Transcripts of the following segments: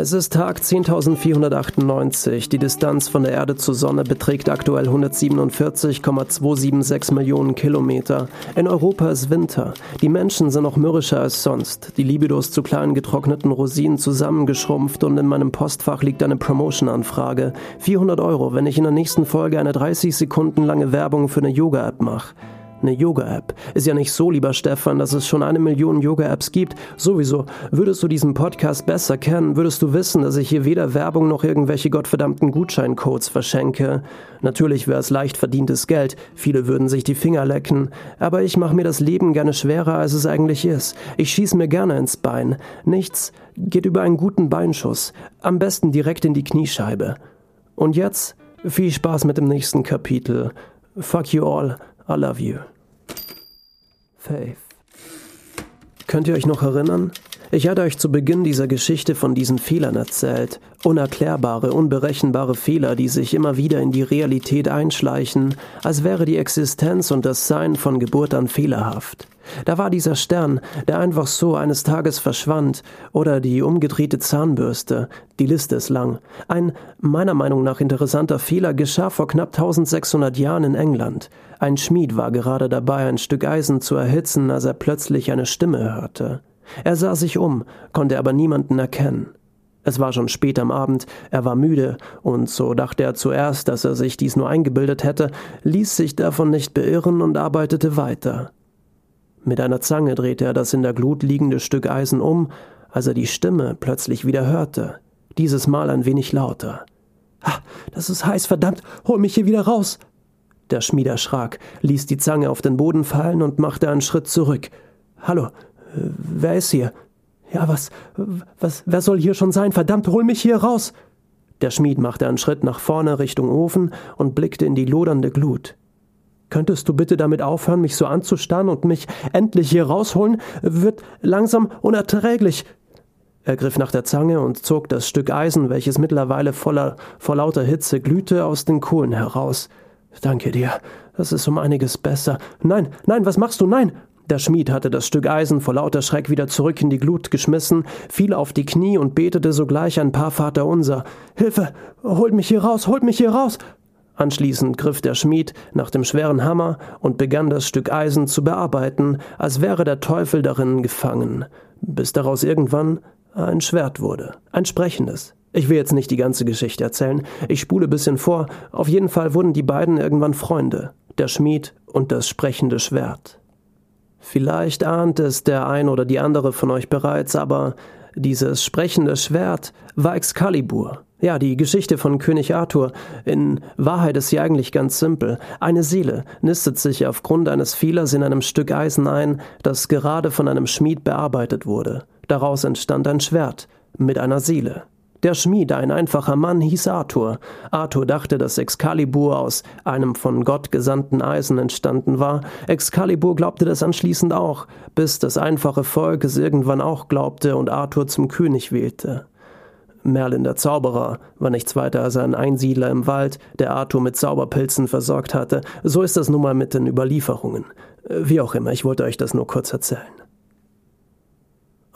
Es ist Tag 10.498. Die Distanz von der Erde zur Sonne beträgt aktuell 147,276 Millionen Kilometer. In Europa ist Winter. Die Menschen sind noch mürrischer als sonst. Die Libidos zu kleinen getrockneten Rosinen zusammengeschrumpft und in meinem Postfach liegt eine Promotion-Anfrage. 400 Euro, wenn ich in der nächsten Folge eine 30 Sekunden lange Werbung für eine Yoga-App mache. Eine Yoga-App. Ist ja nicht so, lieber Stefan, dass es schon eine Million Yoga-Apps gibt. Sowieso. Würdest du diesen Podcast besser kennen, würdest du wissen, dass ich hier weder Werbung noch irgendwelche gottverdammten Gutscheincodes verschenke. Natürlich wäre es leicht verdientes Geld. Viele würden sich die Finger lecken. Aber ich mache mir das Leben gerne schwerer, als es eigentlich ist. Ich schieße mir gerne ins Bein. Nichts geht über einen guten Beinschuss. Am besten direkt in die Kniescheibe. Und jetzt viel Spaß mit dem nächsten Kapitel. Fuck you all. I love you. Faith. Könnt ihr euch noch erinnern? Ich hatte euch zu Beginn dieser Geschichte von diesen Fehlern erzählt. Unerklärbare, unberechenbare Fehler, die sich immer wieder in die Realität einschleichen, als wäre die Existenz und das Sein von Geburt an fehlerhaft. Da war dieser Stern, der einfach so eines Tages verschwand, oder die umgedrehte Zahnbürste, die Liste ist lang. Ein meiner Meinung nach interessanter Fehler geschah vor knapp 1600 Jahren in England. Ein Schmied war gerade dabei, ein Stück Eisen zu erhitzen, als er plötzlich eine Stimme hörte. Er sah sich um, konnte aber niemanden erkennen. Es war schon spät am Abend, er war müde, und so dachte er zuerst, dass er sich dies nur eingebildet hätte, ließ sich davon nicht beirren und arbeitete weiter. Mit einer Zange drehte er das in der Glut liegende Stück Eisen um, als er die Stimme plötzlich wieder hörte, dieses Mal ein wenig lauter. Ah, das ist heiß, verdammt, hol mich hier wieder raus! Der Schmied erschrak, ließ die Zange auf den Boden fallen und machte einen Schritt zurück. Hallo, wer ist hier? Ja, was, was, wer soll hier schon sein? Verdammt, hol mich hier raus! Der Schmied machte einen Schritt nach vorne Richtung Ofen und blickte in die lodernde Glut. Könntest du bitte damit aufhören, mich so anzustarren und mich endlich hier rausholen? Wird langsam unerträglich. Er griff nach der Zange und zog das Stück Eisen, welches mittlerweile voller, vor lauter Hitze glühte, aus den Kohlen heraus. Danke dir. Das ist um einiges besser. Nein, nein, was machst du? Nein! Der Schmied hatte das Stück Eisen vor lauter Schreck wieder zurück in die Glut geschmissen, fiel auf die Knie und betete sogleich ein paar Vaterunser. Hilfe! Holt mich hier raus! Holt mich hier raus! Anschließend griff der Schmied nach dem schweren Hammer und begann das Stück Eisen zu bearbeiten, als wäre der Teufel darin gefangen, bis daraus irgendwann ein Schwert wurde, ein sprechendes. Ich will jetzt nicht die ganze Geschichte erzählen, ich spule bisschen vor, auf jeden Fall wurden die beiden irgendwann Freunde, der Schmied und das sprechende Schwert. Vielleicht ahnt es der ein oder die andere von euch bereits, aber dieses sprechende Schwert war Excalibur, ja, die Geschichte von König Arthur. In Wahrheit ist sie eigentlich ganz simpel. Eine Seele nistet sich aufgrund eines Fehlers in einem Stück Eisen ein, das gerade von einem Schmied bearbeitet wurde. Daraus entstand ein Schwert mit einer Seele. Der Schmied, ein einfacher Mann, hieß Arthur. Arthur dachte, dass Excalibur aus einem von Gott gesandten Eisen entstanden war. Excalibur glaubte das anschließend auch, bis das einfache Volk es irgendwann auch glaubte und Arthur zum König wählte. Merlin der Zauberer war nichts weiter als ein Einsiedler im Wald, der Arthur mit Zauberpilzen versorgt hatte. So ist das nun mal mit den Überlieferungen. Wie auch immer, ich wollte euch das nur kurz erzählen.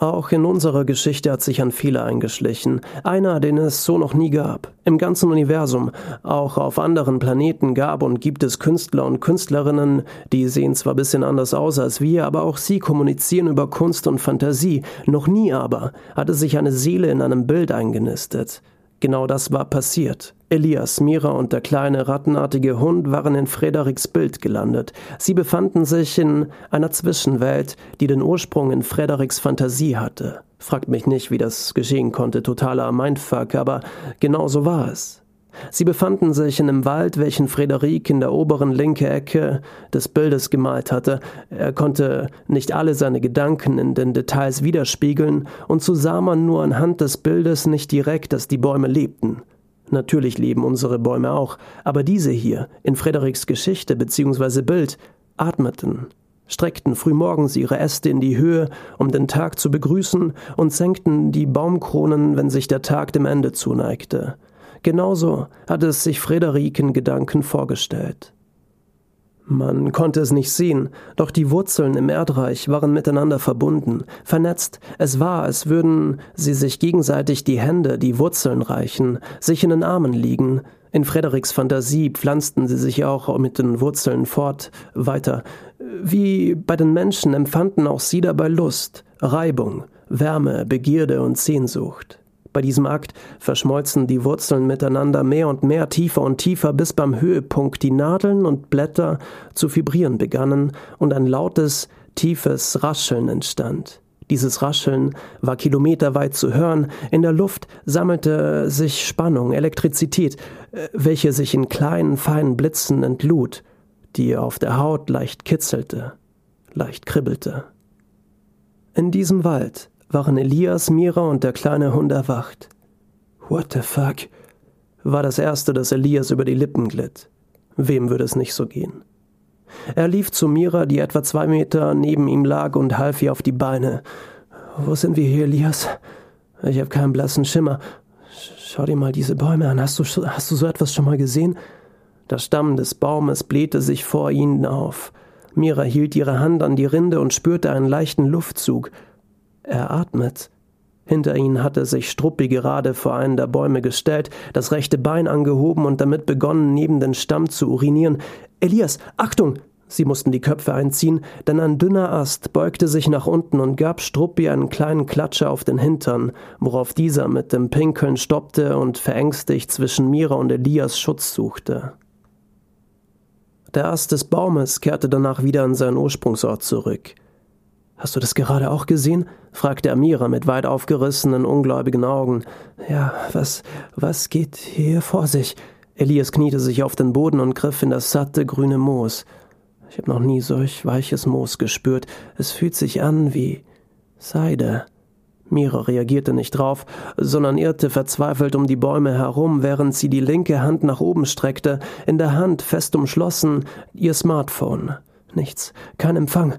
Auch in unserer Geschichte hat sich ein Fehler eingeschlichen, einer, den es so noch nie gab. Im ganzen Universum, auch auf anderen Planeten gab und gibt es Künstler und Künstlerinnen, die sehen zwar bisschen anders aus als wir, aber auch sie kommunizieren über Kunst und Fantasie. Noch nie aber hatte sich eine Seele in einem Bild eingenistet. Genau das war passiert. Elias, Mira und der kleine rattenartige Hund waren in Frederiks Bild gelandet. Sie befanden sich in einer Zwischenwelt, die den Ursprung in Frederiks Fantasie hatte. Fragt mich nicht, wie das geschehen konnte, totaler Mindfuck, aber genau so war es. Sie befanden sich in einem Wald, welchen Frederik in der oberen linke Ecke des Bildes gemalt hatte. Er konnte nicht alle seine Gedanken in den Details widerspiegeln, und so sah man nur anhand des Bildes nicht direkt, dass die Bäume lebten. Natürlich leben unsere Bäume auch, aber diese hier, in Frederiks Geschichte bzw. Bild, atmeten, streckten frühmorgens ihre Äste in die Höhe, um den Tag zu begrüßen, und senkten die Baumkronen, wenn sich der Tag dem Ende zuneigte. Genauso hatte es sich Frederik in Gedanken vorgestellt. Man konnte es nicht sehen, doch die Wurzeln im Erdreich waren miteinander verbunden, vernetzt. Es war, als würden sie sich gegenseitig die Hände, die Wurzeln reichen, sich in den Armen liegen. In Frederiks Fantasie pflanzten sie sich auch mit den Wurzeln fort weiter. Wie bei den Menschen empfanden auch sie dabei Lust, Reibung, Wärme, Begierde und Sehnsucht. Bei diesem Akt verschmolzen die Wurzeln miteinander mehr und mehr tiefer und tiefer, bis beim Höhepunkt die Nadeln und Blätter zu vibrieren begannen und ein lautes, tiefes Rascheln entstand. Dieses Rascheln war kilometerweit zu hören, in der Luft sammelte sich Spannung, Elektrizität, welche sich in kleinen, feinen Blitzen entlud, die auf der Haut leicht kitzelte, leicht kribbelte. In diesem Wald waren Elias, Mira und der kleine Hund erwacht. What the fuck? war das erste, das Elias über die Lippen glitt. Wem würde es nicht so gehen? Er lief zu Mira, die etwa zwei Meter neben ihm lag, und half ihr auf die Beine. Wo sind wir hier, Elias? Ich habe keinen blassen Schimmer. Schau dir mal diese Bäume an. Hast du, hast du so etwas schon mal gesehen? Der Stamm des Baumes blähte sich vor ihnen auf. Mira hielt ihre Hand an die Rinde und spürte einen leichten Luftzug. Er atmet. Hinter ihnen hatte sich Struppi gerade vor einen der Bäume gestellt, das rechte Bein angehoben und damit begonnen, neben den Stamm zu urinieren. Elias, Achtung! Sie mussten die Köpfe einziehen, denn ein dünner Ast beugte sich nach unten und gab Struppi einen kleinen Klatscher auf den Hintern, worauf dieser mit dem Pinkeln stoppte und verängstigt zwischen Mira und Elias Schutz suchte. Der Ast des Baumes kehrte danach wieder an seinen Ursprungsort zurück. Hast du das gerade auch gesehen? fragte Amira mit weit aufgerissenen, ungläubigen Augen. Ja, was, was geht hier vor sich? Elias kniete sich auf den Boden und griff in das satte grüne Moos. Ich habe noch nie solch weiches Moos gespürt. Es fühlt sich an wie Seide. Mira reagierte nicht drauf, sondern irrte verzweifelt um die Bäume herum, während sie die linke Hand nach oben streckte, in der Hand fest umschlossen ihr Smartphone. Nichts, kein Empfang.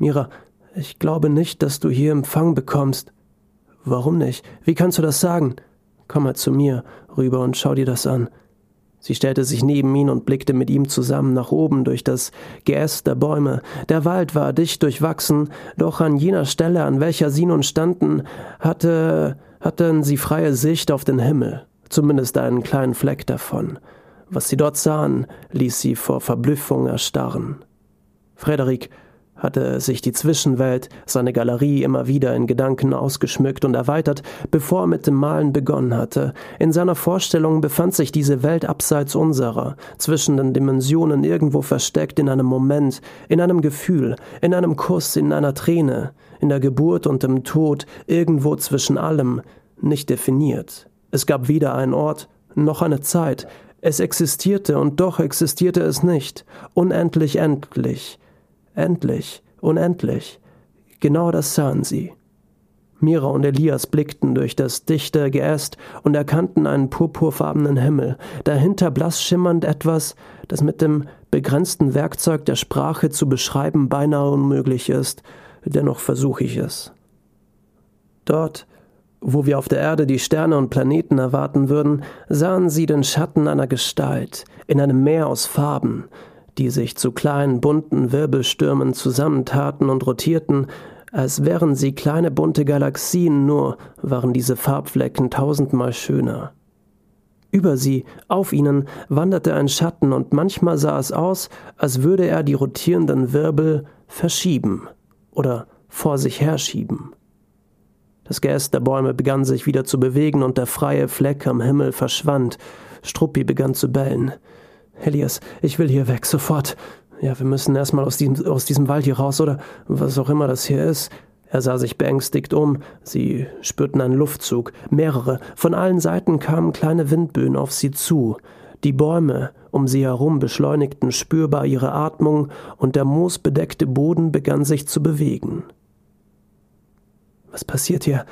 Mira, ich glaube nicht, dass du hier Empfang bekommst. Warum nicht? Wie kannst du das sagen? Komm mal zu mir rüber und schau dir das an. Sie stellte sich neben ihn und blickte mit ihm zusammen nach oben durch das Geäst der Bäume. Der Wald war dicht durchwachsen, doch an jener Stelle, an welcher sie nun standen, hatte, hatten sie freie Sicht auf den Himmel, zumindest einen kleinen Fleck davon. Was sie dort sahen, ließ sie vor Verblüffung erstarren. Frederik hatte sich die Zwischenwelt, seine Galerie immer wieder in Gedanken ausgeschmückt und erweitert, bevor er mit dem Malen begonnen hatte. In seiner Vorstellung befand sich diese Welt abseits unserer, zwischen den Dimensionen irgendwo versteckt in einem Moment, in einem Gefühl, in einem Kuss, in einer Träne, in der Geburt und dem Tod, irgendwo zwischen allem, nicht definiert. Es gab weder einen Ort noch eine Zeit, es existierte und doch existierte es nicht, unendlich endlich, Endlich, unendlich. Genau das sahen sie. Mira und Elias blickten durch das dichte Geäst und erkannten einen purpurfarbenen Himmel, dahinter blass schimmernd etwas, das mit dem begrenzten Werkzeug der Sprache zu beschreiben beinahe unmöglich ist, dennoch versuche ich es. Dort, wo wir auf der Erde die Sterne und Planeten erwarten würden, sahen sie den Schatten einer Gestalt in einem Meer aus Farben, die sich zu kleinen bunten Wirbelstürmen zusammentaten und rotierten, als wären sie kleine bunte Galaxien, nur waren diese Farbflecken tausendmal schöner. Über sie, auf ihnen, wanderte ein Schatten, und manchmal sah es aus, als würde er die rotierenden Wirbel verschieben oder vor sich herschieben. Das Geäst der Bäume begann sich wieder zu bewegen, und der freie Fleck am Himmel verschwand. Struppi begann zu bellen. Elias, ich will hier weg, sofort. Ja, wir müssen erstmal aus diesem, aus diesem Wald hier raus oder was auch immer das hier ist. Er sah sich beängstigt um. Sie spürten einen Luftzug, mehrere. Von allen Seiten kamen kleine Windböen auf sie zu. Die Bäume um sie herum beschleunigten spürbar ihre Atmung, und der moosbedeckte Boden begann sich zu bewegen. Was passiert hier?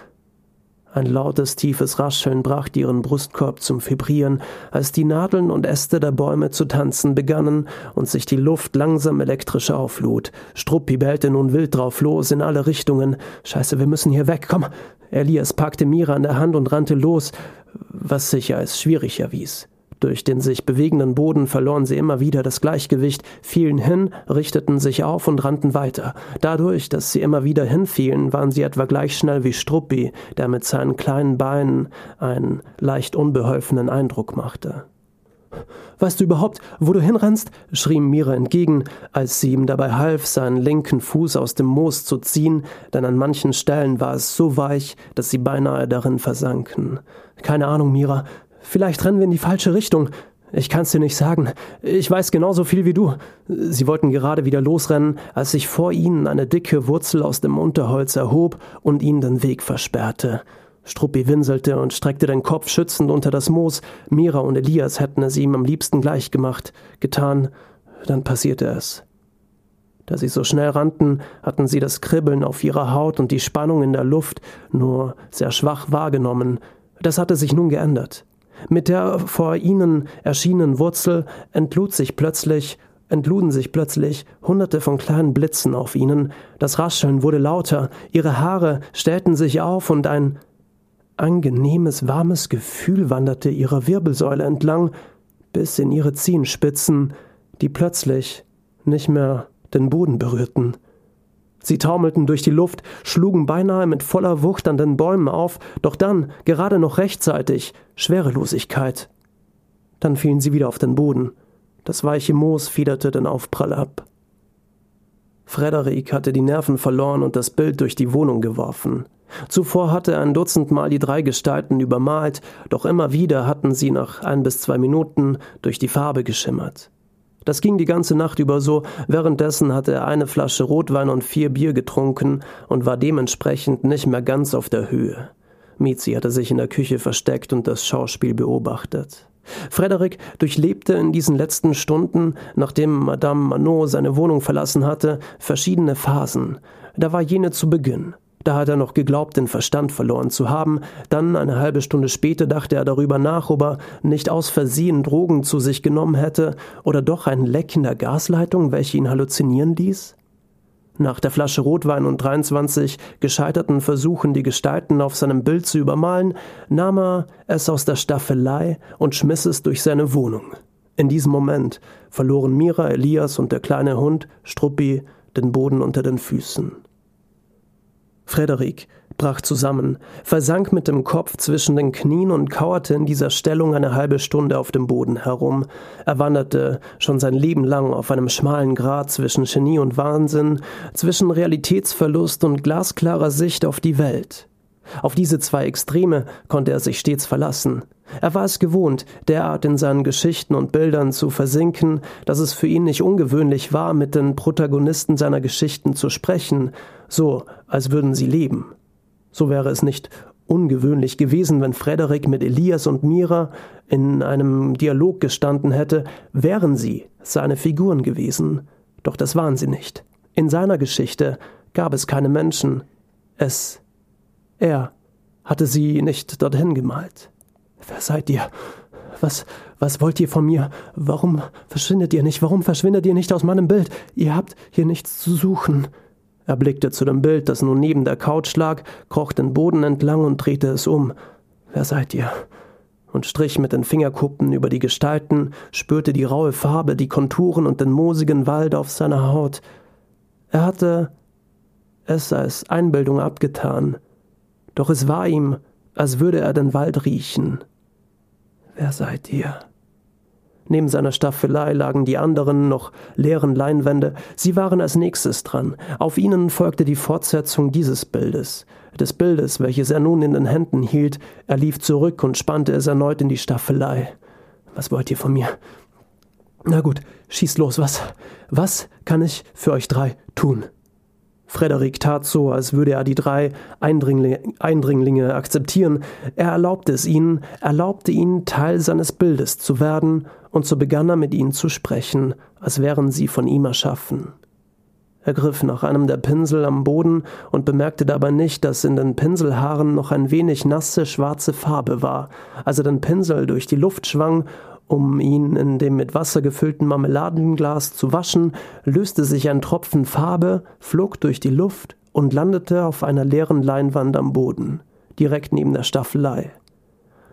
Ein lautes, tiefes Rascheln brachte ihren Brustkorb zum Vibrieren, als die Nadeln und Äste der Bäume zu tanzen begannen und sich die Luft langsam elektrisch auflud. Struppi bellte nun wild drauf los in alle Richtungen. Scheiße, wir müssen hier weg, komm! Elias packte Mira an der Hand und rannte los, was sich als schwierig erwies. Durch den sich bewegenden Boden verloren sie immer wieder das Gleichgewicht, fielen hin, richteten sich auf und rannten weiter. Dadurch, dass sie immer wieder hinfielen, waren sie etwa gleich schnell wie Struppi, der mit seinen kleinen Beinen einen leicht unbeholfenen Eindruck machte. Weißt du überhaupt, wo du hinrennst? schrie Mira entgegen, als sie ihm dabei half, seinen linken Fuß aus dem Moos zu ziehen, denn an manchen Stellen war es so weich, dass sie beinahe darin versanken. Keine Ahnung, Mira, Vielleicht rennen wir in die falsche Richtung. Ich kann's dir nicht sagen. Ich weiß genauso viel wie du. Sie wollten gerade wieder losrennen, als sich vor ihnen eine dicke Wurzel aus dem Unterholz erhob und ihnen den Weg versperrte. Struppi winselte und streckte den Kopf schützend unter das Moos. Mira und Elias hätten es ihm am liebsten gleich gemacht. Getan, dann passierte es. Da sie so schnell rannten, hatten sie das Kribbeln auf ihrer Haut und die Spannung in der Luft nur sehr schwach wahrgenommen. Das hatte sich nun geändert. Mit der vor ihnen erschienenen Wurzel entlud sich plötzlich entluden sich plötzlich hunderte von kleinen Blitzen auf ihnen, das Rascheln wurde lauter, ihre Haare stellten sich auf und ein angenehmes, warmes Gefühl wanderte ihrer Wirbelsäule entlang bis in ihre Zehenspitzen, die plötzlich nicht mehr den Boden berührten. Sie taumelten durch die Luft, schlugen beinahe mit voller Wucht an den Bäumen auf, doch dann, gerade noch rechtzeitig, Schwerelosigkeit. Dann fielen sie wieder auf den Boden. Das weiche Moos fiederte den Aufprall ab. Frederik hatte die Nerven verloren und das Bild durch die Wohnung geworfen. Zuvor hatte er ein Dutzendmal die drei Gestalten übermalt, doch immer wieder hatten sie nach ein bis zwei Minuten durch die Farbe geschimmert. Das ging die ganze Nacht über so, währenddessen hatte er eine Flasche Rotwein und vier Bier getrunken und war dementsprechend nicht mehr ganz auf der Höhe. Mizi hatte sich in der Küche versteckt und das Schauspiel beobachtet. Frederik durchlebte in diesen letzten Stunden, nachdem Madame Manot seine Wohnung verlassen hatte, verschiedene Phasen. Da war jene zu Beginn. Da hat er noch geglaubt, den Verstand verloren zu haben. Dann, eine halbe Stunde später, dachte er darüber nach, ob er nicht aus Versehen Drogen zu sich genommen hätte oder doch ein Leck in der Gasleitung, welche ihn halluzinieren ließ. Nach der Flasche Rotwein und 23 gescheiterten Versuchen, die Gestalten auf seinem Bild zu übermalen, nahm er es aus der Staffelei und schmiss es durch seine Wohnung. In diesem Moment verloren Mira, Elias und der kleine Hund Struppi den Boden unter den Füßen. Frederik brach zusammen, versank mit dem Kopf zwischen den Knien und kauerte in dieser Stellung eine halbe Stunde auf dem Boden herum. Er wanderte schon sein Leben lang auf einem schmalen Grat zwischen Genie und Wahnsinn, zwischen Realitätsverlust und glasklarer Sicht auf die Welt. Auf diese zwei Extreme konnte er sich stets verlassen. Er war es gewohnt, derart in seinen Geschichten und Bildern zu versinken, dass es für ihn nicht ungewöhnlich war, mit den Protagonisten seiner Geschichten zu sprechen, so als würden sie leben. So wäre es nicht ungewöhnlich gewesen, wenn Frederik mit Elias und Mira in einem Dialog gestanden hätte, wären sie seine Figuren gewesen. Doch das waren sie nicht. In seiner Geschichte gab es keine Menschen. Es, er, hatte sie nicht dorthin gemalt. Wer seid ihr? Was, was wollt ihr von mir? Warum verschwindet ihr nicht? Warum verschwindet ihr nicht aus meinem Bild? Ihr habt hier nichts zu suchen. Er blickte zu dem Bild, das nun neben der Couch lag, kroch den Boden entlang und drehte es um. Wer seid ihr? Und strich mit den Fingerkuppen über die Gestalten, spürte die raue Farbe, die Konturen und den moosigen Wald auf seiner Haut. Er hatte es als Einbildung abgetan, doch es war ihm, als würde er den Wald riechen. Wer seid ihr? Neben seiner Staffelei lagen die anderen noch leeren Leinwände. Sie waren als nächstes dran. Auf ihnen folgte die Fortsetzung dieses Bildes. Des Bildes, welches er nun in den Händen hielt. Er lief zurück und spannte es erneut in die Staffelei. Was wollt ihr von mir? Na gut, schießt los, was? Was kann ich für euch drei tun? Frederik tat so, als würde er die drei Eindringlinge, Eindringlinge akzeptieren. Er erlaubte es ihnen, erlaubte ihnen, Teil seines Bildes zu werden, und so begann er mit ihnen zu sprechen, als wären sie von ihm erschaffen. Er griff nach einem der Pinsel am Boden und bemerkte dabei nicht, dass in den Pinselhaaren noch ein wenig nasse schwarze Farbe war. Als er den Pinsel durch die Luft schwang um ihn in dem mit Wasser gefüllten Marmeladenglas zu waschen, löste sich ein Tropfen Farbe, flog durch die Luft und landete auf einer leeren Leinwand am Boden, direkt neben der Staffelei.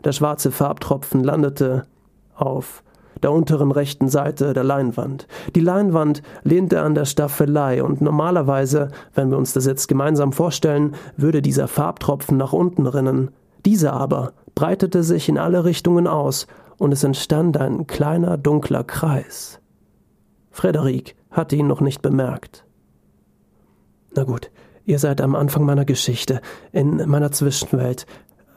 Der schwarze Farbtropfen landete auf der unteren rechten Seite der Leinwand. Die Leinwand lehnte an der Staffelei und normalerweise, wenn wir uns das jetzt gemeinsam vorstellen, würde dieser Farbtropfen nach unten rinnen. Dieser aber breitete sich in alle Richtungen aus und es entstand ein kleiner dunkler Kreis. Frederik hatte ihn noch nicht bemerkt. Na gut, ihr seid am Anfang meiner Geschichte, in meiner Zwischenwelt.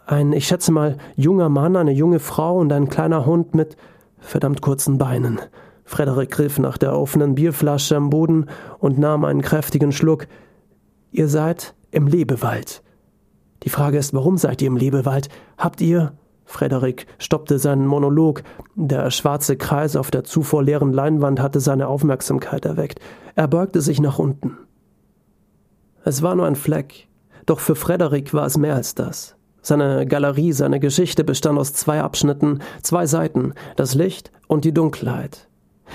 Ein, ich schätze mal, junger Mann, eine junge Frau und ein kleiner Hund mit verdammt kurzen Beinen. Frederik griff nach der offenen Bierflasche am Boden und nahm einen kräftigen Schluck. Ihr seid im Lebewald. Die Frage ist, warum seid ihr im Lebewald? Habt ihr. Frederik stoppte seinen Monolog. Der schwarze Kreis auf der zuvor leeren Leinwand hatte seine Aufmerksamkeit erweckt. Er beugte sich nach unten. Es war nur ein Fleck, doch für Frederik war es mehr als das. Seine Galerie, seine Geschichte bestand aus zwei Abschnitten, zwei Seiten, das Licht und die Dunkelheit.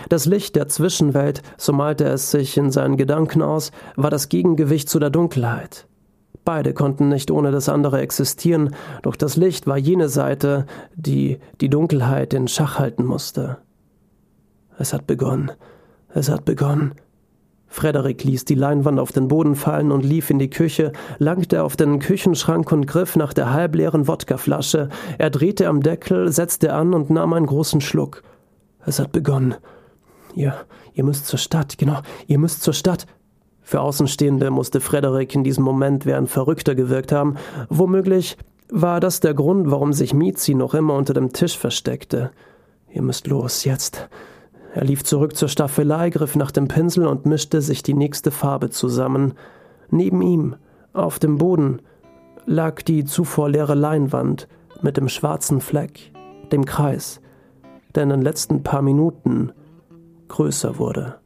Das Licht der Zwischenwelt, so malte es sich in seinen Gedanken aus, war das Gegengewicht zu der Dunkelheit. Beide konnten nicht ohne das andere existieren, doch das Licht war jene Seite, die die Dunkelheit in Schach halten musste. Es hat begonnen. Es hat begonnen. Frederik ließ die Leinwand auf den Boden fallen und lief in die Küche, langte auf den Küchenschrank und griff nach der halbleeren Wodkaflasche. Er drehte am Deckel, setzte an und nahm einen großen Schluck. Es hat begonnen. Ihr, ihr müsst zur Stadt, genau, ihr müsst zur Stadt. Für Außenstehende musste Frederik in diesem Moment wie ein Verrückter gewirkt haben. Womöglich war das der Grund, warum sich Mizi noch immer unter dem Tisch versteckte. Ihr müsst los, jetzt. Er lief zurück zur Staffelei, griff nach dem Pinsel und mischte sich die nächste Farbe zusammen. Neben ihm, auf dem Boden, lag die zuvor leere Leinwand mit dem schwarzen Fleck, dem Kreis, der in den letzten paar Minuten größer wurde.